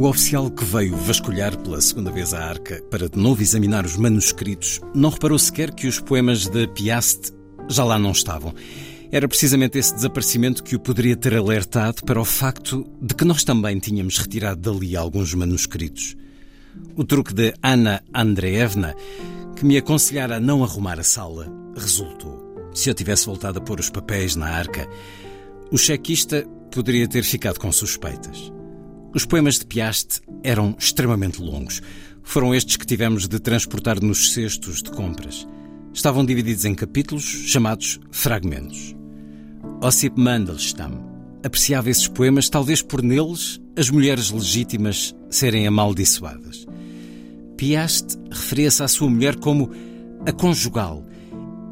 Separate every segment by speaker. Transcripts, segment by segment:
Speaker 1: O oficial que veio vasculhar pela segunda vez a arca para de novo examinar os manuscritos não reparou sequer que os poemas de Piast já lá não estavam. Era precisamente esse desaparecimento que o poderia ter alertado para o facto de que nós também tínhamos retirado dali alguns manuscritos. O truque de Ana Andreevna, que me aconselhara a não arrumar a sala, resultou. Se eu tivesse voltado a pôr os papéis na arca, o chequista poderia ter ficado com suspeitas. Os poemas de Piast eram extremamente longos. Foram estes que tivemos de transportar nos cestos de compras. Estavam divididos em capítulos chamados fragmentos. Ossip Mandelstam apreciava esses poemas, talvez por neles as mulheres legítimas serem amaldiçoadas. Piast referia-se à sua mulher como a conjugal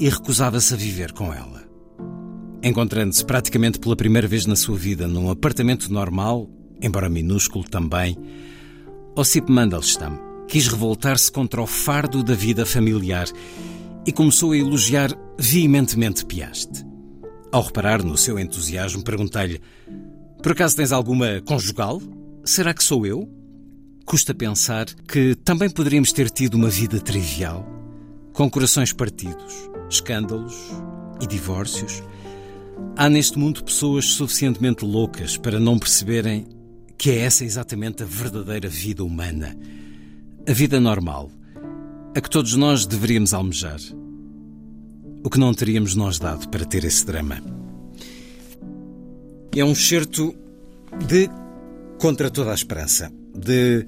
Speaker 1: e recusava-se a viver com ela. Encontrando-se praticamente pela primeira vez na sua vida num apartamento normal, embora minúsculo também, Ossip Mandelstam quis revoltar-se contra o fardo da vida familiar e começou a elogiar veementemente Piast. Ao reparar no seu entusiasmo, perguntei-lhe: Por acaso tens alguma conjugal? Será que sou eu? Custa pensar que também poderíamos ter tido uma vida trivial, com corações partidos, escândalos e divórcios. Há neste mundo pessoas suficientemente loucas para não perceberem que é essa exatamente a verdadeira vida humana. A vida normal, a que todos nós deveríamos almejar. O que não teríamos nós dado para ter esse drama. É um certo de Contra toda a Esperança, de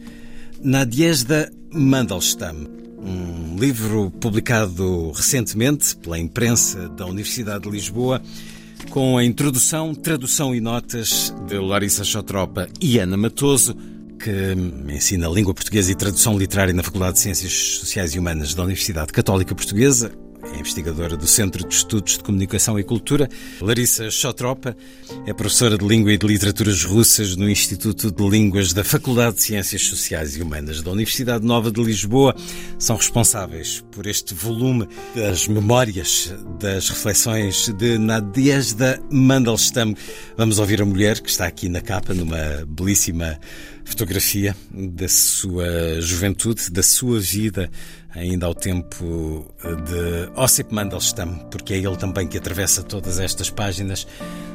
Speaker 1: Nadiezda Mandelstam, um livro publicado recentemente pela imprensa da Universidade de Lisboa com a introdução, tradução e notas de Larissa Chotropa e Ana Matoso, que ensina língua portuguesa e tradução literária na Faculdade de Ciências Sociais e Humanas da Universidade Católica Portuguesa, é investigadora do Centro de Estudos de Comunicação e Cultura. Larissa Chotropa é professora de Língua e de Literaturas Russas no Instituto de Línguas da Faculdade de Ciências Sociais e Humanas da Universidade Nova de Lisboa. São responsáveis por este volume das memórias, das reflexões de Nadiezda Mandelstam. Vamos ouvir a mulher que está aqui na capa, numa belíssima fotografia da sua juventude, da sua vida, ainda ao tempo de Ossip Mandelstam, porque é ele também que atravessa todas estas páginas.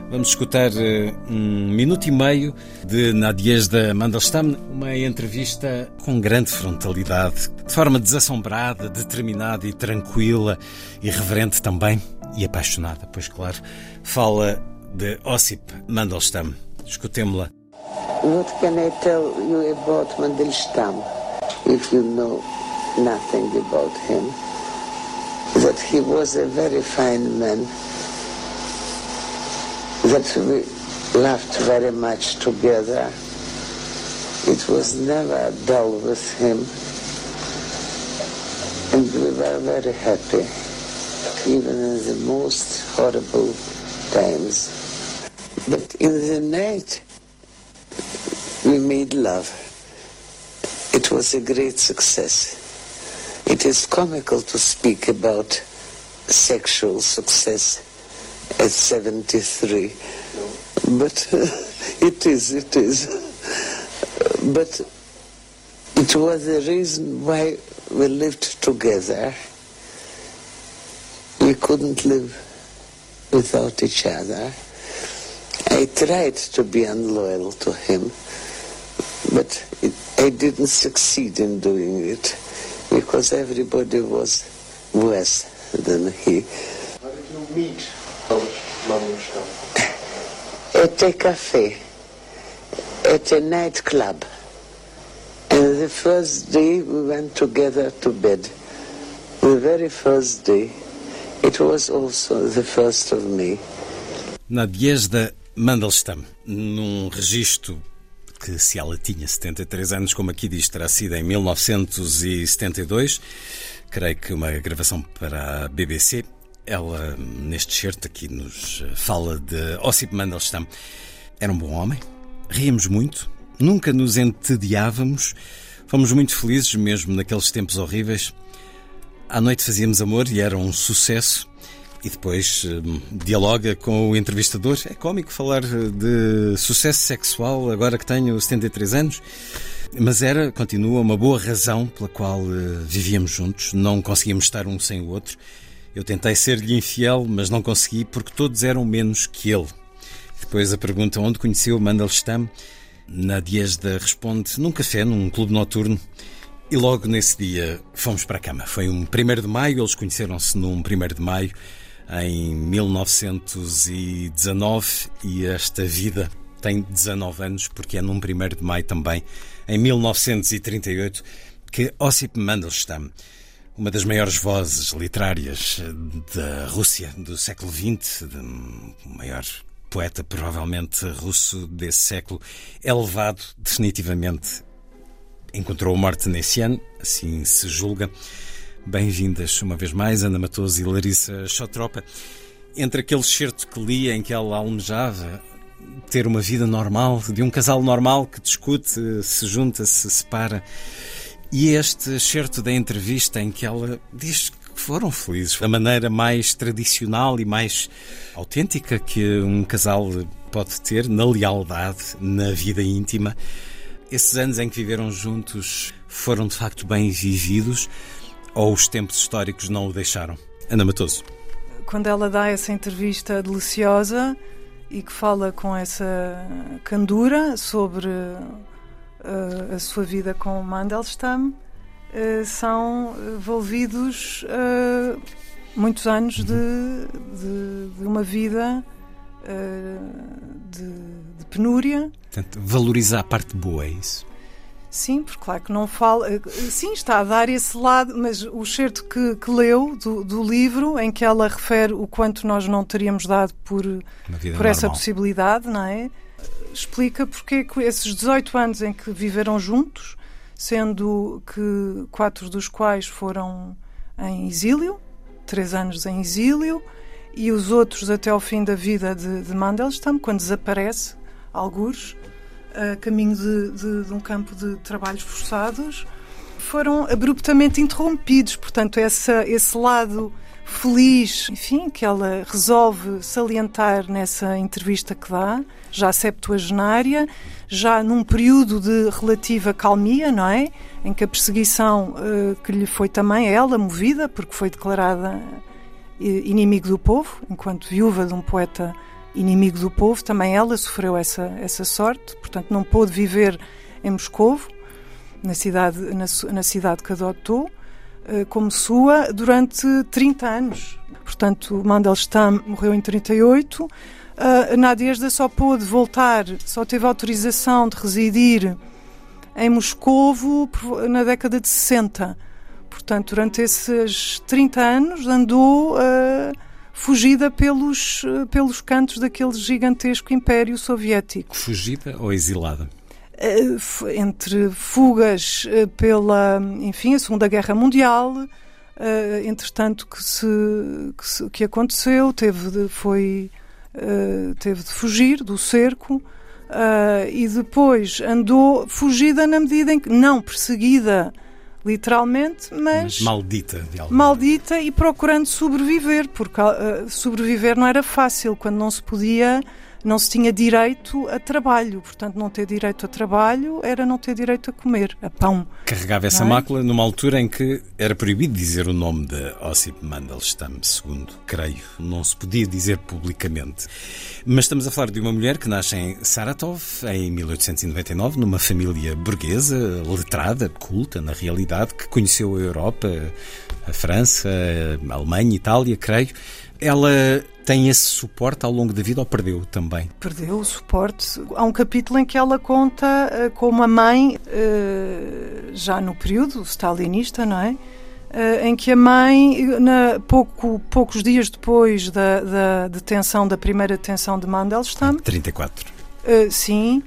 Speaker 1: Vamos escutar eh, um minuto e meio de Nadiezda Mandelstam, uma entrevista com grande frontalidade, de forma desassombrada, determinada e tranquila, irreverente também e apaixonada, pois claro, fala de Ossip Mandelstam. Escutemos-la.
Speaker 2: What can I tell you about Mandelstam if you know nothing about him? That he was a very fine man, that we laughed very much together. It was never dull with him, and we were very happy, even in the most horrible times. But in the night, we made love. It was a great success. It is comical to speak about sexual success at 73, but uh, it is, it is. But it was the reason why we lived together. We couldn't live without each other. I tried to be unloyal to him but it, I didn't succeed in doing it because everybody was worse than he.
Speaker 3: How did you meet Mandelstam?
Speaker 2: At a cafe, at a nightclub. And the first day we went together to bed. The very first day, it was also the first of May.
Speaker 1: Nadiezda Mandelstam, num registro que se ela tinha 73 anos, como aqui diz, terá sido em 1972, creio que uma gravação para a BBC. Ela, neste certo aqui, nos fala de Ossip Mandelstam. Era um bom homem, ríamos muito, nunca nos entediávamos, fomos muito felizes, mesmo naqueles tempos horríveis. À noite fazíamos amor e era um sucesso. E depois hum, dialoga com o entrevistador. É cómico falar de sucesso sexual agora que tenho 73 anos. Mas era, continua, uma boa razão pela qual uh, vivíamos juntos. Não conseguíamos estar um sem o outro. Eu tentei ser-lhe infiel, mas não consegui porque todos eram menos que ele. Depois a pergunta onde conheceu Mandelstam. Na Diesda responde num café, num clube noturno. E logo nesse dia fomos para a cama. Foi um 1 de maio, eles conheceram-se num 1 de maio em 1919 e esta vida tem 19 anos porque é num 1 de maio também, em 1938, que Ossip Mandelstam, uma das maiores vozes literárias da Rússia do século XX, o maior poeta provavelmente russo desse século, é levado definitivamente encontrou morte nesse ano, assim se julga. Bem-vindas uma vez mais, Ana Matoso e Larissa Chotropa. Entre aquele certo que lia em que ela almejava ter uma vida normal, de um casal normal que discute, se junta, se separa, e este certo da entrevista em que ela diz que foram felizes, da maneira mais tradicional e mais autêntica que um casal pode ter, na lealdade, na vida íntima. Esses anos em que viveram juntos foram de facto bem vividos ou os tempos históricos não o deixaram? Ana Matoso.
Speaker 4: Quando ela dá essa entrevista deliciosa e que fala com essa candura sobre uh, a sua vida com Mandelstam, uh, são envolvidos uh, muitos anos de, de, de uma vida de, de, penúria.
Speaker 1: Portanto, valorizar a parte boa, é isso?
Speaker 4: Sim, porque claro que não fala. Sim, está a dar esse lado, mas o certo que, que leu do, do, livro, em que ela refere o quanto nós não teríamos dado por, por essa possibilidade, não é? Explica porque esses 18 anos em que viveram juntos, sendo que quatro dos quais foram em exílio, três anos em exílio, e os outros até ao fim da vida de, de Mandelstam, quando desaparece, alguns, a caminho de, de, de um campo de trabalhos forçados, foram abruptamente interrompidos. Portanto, essa, esse lado feliz, enfim, que ela resolve salientar nessa entrevista que dá, já septuagenária, já num período de relativa calmia, não é? Em que a perseguição uh, que lhe foi também ela movida, porque foi declarada inimigo do povo, enquanto viúva de um poeta inimigo do povo, também ela sofreu essa, essa sorte, portanto não pôde viver em Moscovo, na cidade, na, na cidade que adotou, eh, como sua, durante 30 anos. Portanto, Mandelstam morreu em 38, a Nadezhda só pôde voltar, só teve autorização de residir em Moscovo na década de 60. Portanto, durante esses 30 anos andou uh, fugida pelos, uh, pelos cantos daquele gigantesco Império Soviético.
Speaker 1: Fugida ou exilada?
Speaker 4: Uh, entre fugas pela, enfim, a Segunda Guerra Mundial, entretanto que, se, que, se, que aconteceu, teve de, foi, teve de fugir do cerco e depois andou fugida na medida em que, não perseguida literalmente, mas.
Speaker 1: Maldita, de alguma
Speaker 4: Maldita e procurando sobreviver, porque uh, sobreviver não era fácil, quando não se podia não se tinha direito a trabalho. Portanto, não ter direito a trabalho era não ter direito a comer, a pão.
Speaker 1: Carregava essa é? mácula numa altura em que era proibido dizer o nome de Ossip Mandelstam, segundo creio. Não se podia dizer publicamente. Mas estamos a falar de uma mulher que nasce em Saratov em 1899, numa família burguesa, letrada, culta na realidade, que conheceu a Europa, a França, a Alemanha, Itália, creio. Ela tem esse suporte ao longo da vida ou perdeu também?
Speaker 4: Perdeu o suporte. Há um capítulo em que ela conta uh, como a mãe, uh, já no período stalinista, não é? Uh, em que a mãe, na, pouco, poucos dias depois da, da detenção, da primeira detenção de Mandelstam...
Speaker 1: 34.
Speaker 4: sim,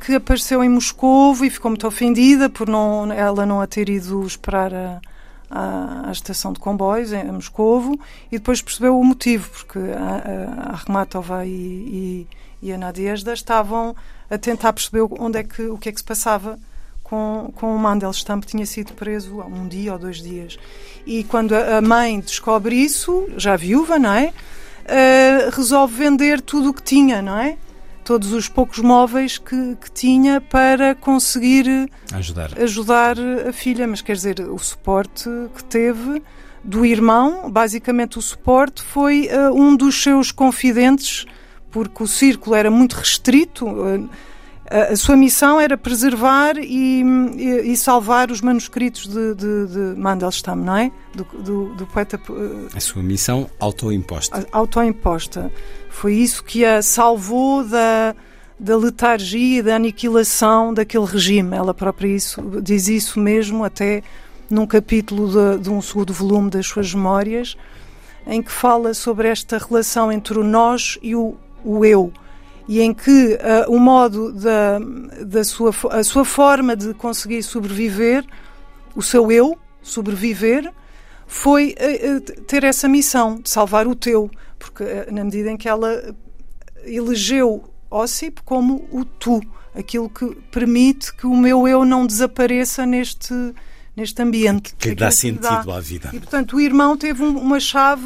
Speaker 4: que apareceu em Moscou e ficou muito ofendida por não, ela não a ter ido esperar a, à, à, estação de comboios em Moscovo e depois percebeu o motivo, porque a, a, Rematova e, e, e a Nadiezda estavam a tentar perceber onde é que, o que é que se passava com, com o Mandelstam, que tinha sido preso há um dia ou dois dias. E quando a mãe descobre isso, já viúva, não é? Uh, resolve vender tudo o que tinha, não é? Todos os poucos móveis que, que tinha para conseguir
Speaker 1: ajudar.
Speaker 4: ajudar a filha. Mas quer dizer, o suporte que teve do irmão, basicamente o suporte foi uh, um dos seus confidentes, porque o círculo era muito restrito. Uh, a sua missão era preservar e, e, e salvar os manuscritos de, de, de, Mandelstam, não é? Do, do, do poeta.
Speaker 1: A sua missão autoimposta.
Speaker 4: Autoimposta. Foi isso que a salvou da, da letargia e da aniquilação daquele regime. Ela própria isso, diz isso mesmo, até num capítulo de, de um segundo volume das suas memórias, em que fala sobre esta relação entre o nós e o, o eu e em que uh, o modo da, da sua, a sua forma de conseguir sobreviver, o seu eu, sobreviver, foi uh, ter essa missão de salvar o teu, porque uh, na medida em que ela elegeu Ossip como o tu, aquilo que permite que o meu eu não desapareça neste neste ambiente.
Speaker 1: Que, que dá sentido dá. à vida.
Speaker 4: E, portanto, o irmão teve uma chave,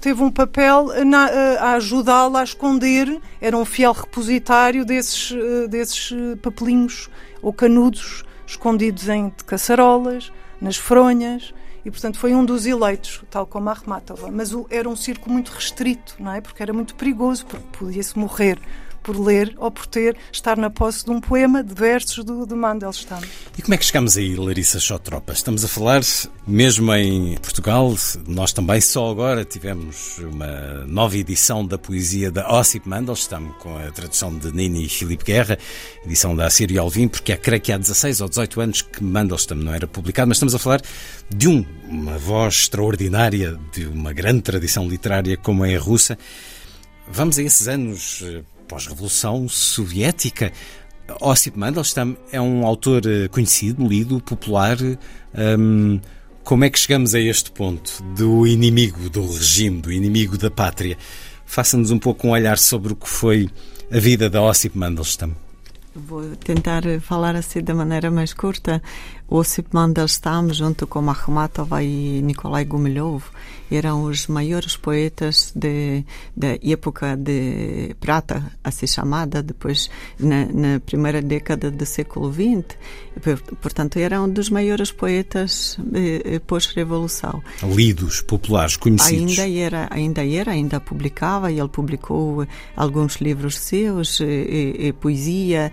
Speaker 4: teve um papel na, a ajudá-la a esconder, era um fiel repositário desses, desses papelinhos ou canudos escondidos em caçarolas, nas fronhas, e portanto foi um dos eleitos, tal como a Armatova. Mas o, era um círculo muito restrito, não é? Porque era muito perigoso, porque podia-se morrer por ler ou por ter, estar na posse de um poema de versos do, do Mandelstam.
Speaker 1: E como é que chegamos aí, Larissa Xotropa? Estamos a falar, mesmo em Portugal, nós também só agora tivemos uma nova edição da poesia da Ossip Mandelstam, com a tradução de Nini e Filipe Guerra, edição da Assírio Alvim, porque é, creio que há 16 ou 18 anos que Mandelstam não era publicado, mas estamos a falar de um, uma voz extraordinária, de uma grande tradição literária como é a russa. Vamos a esses anos eh, pós-revolução soviética. Ossip Mandelstam é um autor eh, conhecido, lido, popular. Um, como é que chegamos a este ponto do inimigo do regime, do inimigo da pátria? Faça-nos um pouco um olhar sobre o que foi a vida da Ossip Mandelstam.
Speaker 5: Vou tentar falar assim da maneira mais curta. Ossip Mandelstam, junto com Akhmatova e Nikolai Gumilyov, eram os maiores poetas de, da época de prata, assim chamada, depois na, na primeira década do século XX. Portanto, eram dos maiores poetas eh, eh, pós-revolução.
Speaker 1: Lidos, populares, conhecidos.
Speaker 5: Ainda era, ainda era, ainda publicava, e ele publicou alguns livros seus, eh, poesia,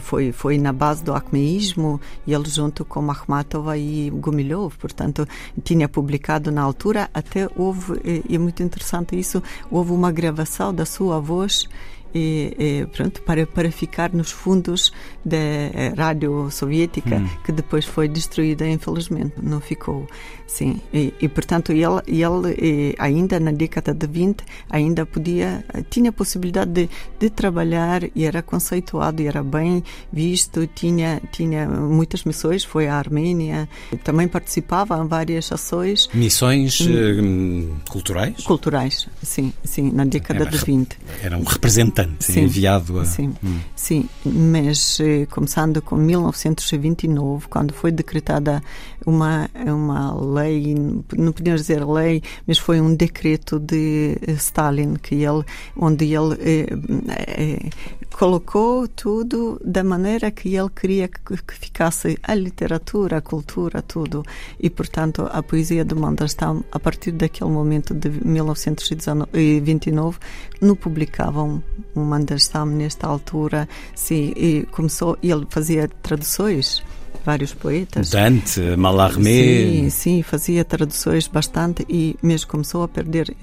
Speaker 5: foi, foi na base do acmeísmo, e ele junto com Akhmatova e Gumilyov, portanto, tinha publicado na altura. Até houve, e é muito interessante isso, houve uma gravação da sua voz e, e, pronto, para, para ficar nos fundos da eh, rádio soviética, hum. que depois foi destruída, infelizmente, não ficou. Sim, e, e portanto ele, ele ainda na década de 20 ainda podia, tinha a possibilidade de, de trabalhar e era conceituado e era bem visto, tinha, tinha muitas missões, foi à Arménia, também participava em várias ações.
Speaker 1: Missões hum, culturais?
Speaker 5: Culturais, sim, sim, na década era, de 20.
Speaker 1: Era um representante sim, enviado a...
Speaker 5: Sim, hum. sim, mas eh, começando com 1929, quando foi decretada uma, uma lei, não podemos dizer lei, mas foi um decreto de Stalin que ele, onde ele eh, eh, colocou tudo da maneira que ele queria que, ficasse a literatura, a cultura, tudo. E, portanto, a poesia de Mandelstam, a partir daquele momento de 1929, não publicavam um Mandelstam nesta altura. Sim, e começou, ele fazia traduções vários poetas.
Speaker 1: Dante, Mallarmé.
Speaker 5: Sim, sim, fazia traduções bastante e mesmo começou a perder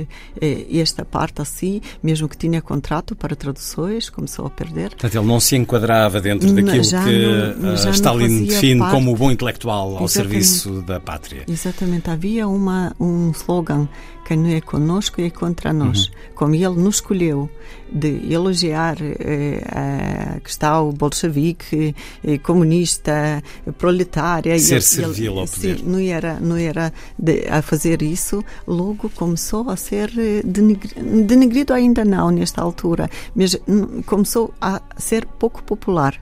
Speaker 5: eh, esta parte assim, mesmo que tinha contrato para traduções, começou a perder.
Speaker 1: Portanto, ele não se enquadrava dentro daquilo que não, uh, Stalin define parte... como o bom intelectual ao Exatamente. serviço da pátria.
Speaker 5: Exatamente, havia uma, um slogan quem não é conosco é contra nós. Uhum. Como ele nos escolheu de elogiar eh, a questão bolchevique, eh, comunista, proletária.
Speaker 1: Ser servil ao
Speaker 5: poder. Sim, não era, não era de, a fazer isso, logo começou a ser eh, denegrido, denegrido ainda não nesta altura, mas começou a ser pouco popular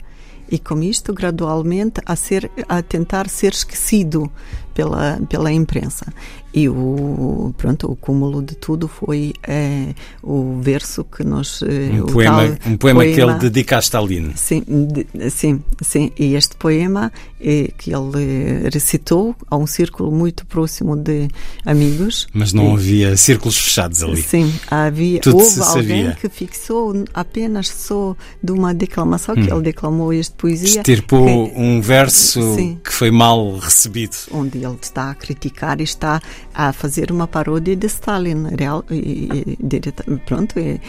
Speaker 5: e com isto gradualmente a ser a tentar ser esquecido pela pela imprensa e o, pronto, o cúmulo de tudo foi é, o verso que nós...
Speaker 1: Eh, um, poema, tal, um poema, poema, que ele dedica a Stalin.
Speaker 5: Sim, de, sim, sim. E este poema é, que ele recitou a um círculo muito próximo de amigos.
Speaker 1: Mas não e, havia círculos fechados ali.
Speaker 5: Sim, havia.
Speaker 1: Tudo
Speaker 5: houve
Speaker 1: alguém
Speaker 5: sabia. que fixou apenas só de uma declamação, hum. que ele declamou este poesia.
Speaker 1: Estirpou um verso sim, que foi mal recebido.
Speaker 5: Onde ele está a criticar e está a fazer uma paródia de Stalin. Real, e, e, pronto, e,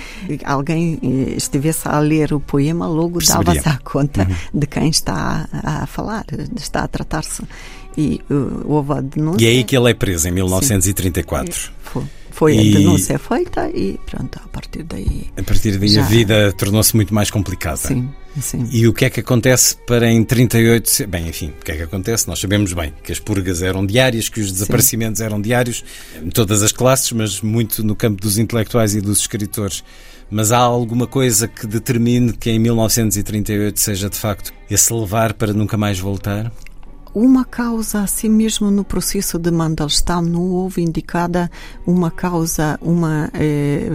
Speaker 5: alguém estivesse a ler o poema, logo dava-se a conta uhum. de quem está a, a falar, está a tratar-se. E uh, houve a denúncia.
Speaker 1: E é aí que ele é preso, em 1934. Sim,
Speaker 5: foi. Foi e... a denúncia feita e pronto, a partir daí.
Speaker 1: A partir daí já... a vida tornou-se muito mais complicada.
Speaker 5: Sim, sim.
Speaker 1: E o que é que acontece para em 38. Bem, enfim, o que é que acontece? Nós sabemos bem que as purgas eram diárias, que os desaparecimentos sim. eram diários, em todas as classes, mas muito no campo dos intelectuais e dos escritores. Mas há alguma coisa que determine que em 1938 seja de facto esse levar para nunca mais voltar?
Speaker 5: Uma causa, assim mesmo no processo de Mandelstam, não houve indicada uma causa, uma eh,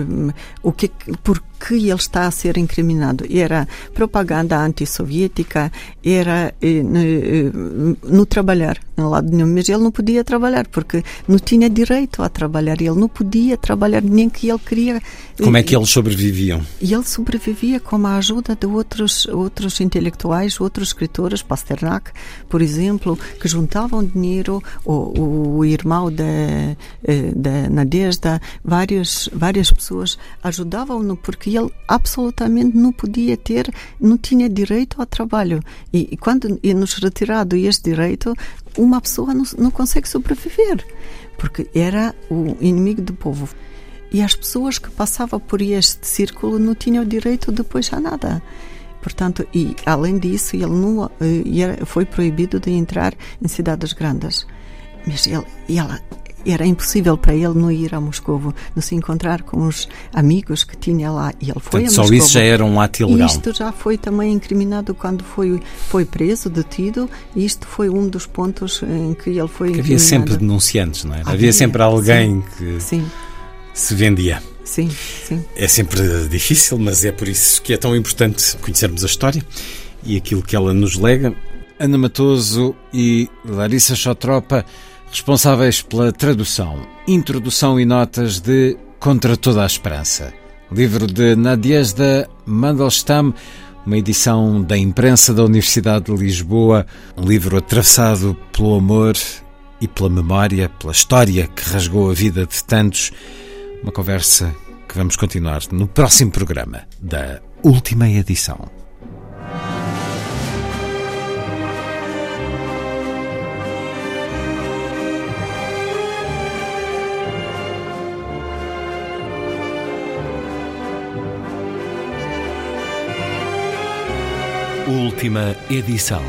Speaker 5: o que por que ele está a ser incriminado. Era propaganda antissoviética, era eh, no, eh, no trabalhar, no lado nenhum. Mas ele não podia trabalhar, porque não tinha direito a trabalhar. Ele não podia trabalhar, nem que ele queria.
Speaker 1: Como é que eles sobreviviam?
Speaker 5: E ele sobrevivia com a ajuda de outros, outros intelectuais, outros escritores, Pasternak, por exemplo, que juntavam dinheiro, o, o irmão da, eh, da Nadezhda, várias, várias pessoas ajudavam-no, porque que ele absolutamente não podia ter, não tinha direito ao trabalho. E, e quando é nos retirado este direito, uma pessoa não, não consegue sobreviver, porque era o inimigo do povo. E as pessoas que passavam por este círculo não tinham direito depois a nada. Portanto, e além disso, ele não eh, foi proibido de entrar em cidades grandes. Mas ele, ela, era impossível para ele não ir a Moscovo, não se encontrar com os amigos que tinha lá. E ele foi Portanto, a
Speaker 1: Moscovo. Só isso já era um ato ilegal.
Speaker 5: Isto já foi também incriminado quando foi, foi preso, detido. Isto foi um dos pontos em que ele foi
Speaker 1: Havia sempre denunciantes, não é? Havia, havia sempre alguém sim, que sim. se vendia.
Speaker 5: Sim, sim.
Speaker 1: É sempre difícil, mas é por isso que é tão importante conhecermos a história e aquilo que ela nos lega. Ana Matoso e Larissa Chotropa responsáveis pela tradução, introdução e notas de Contra Toda a Esperança, livro de Nadiezda Mandelstam, uma edição da imprensa da Universidade de Lisboa, um livro atravessado pelo amor e pela memória, pela história que rasgou a vida de tantos. Uma conversa que vamos continuar no próximo programa da última edição. Última edição.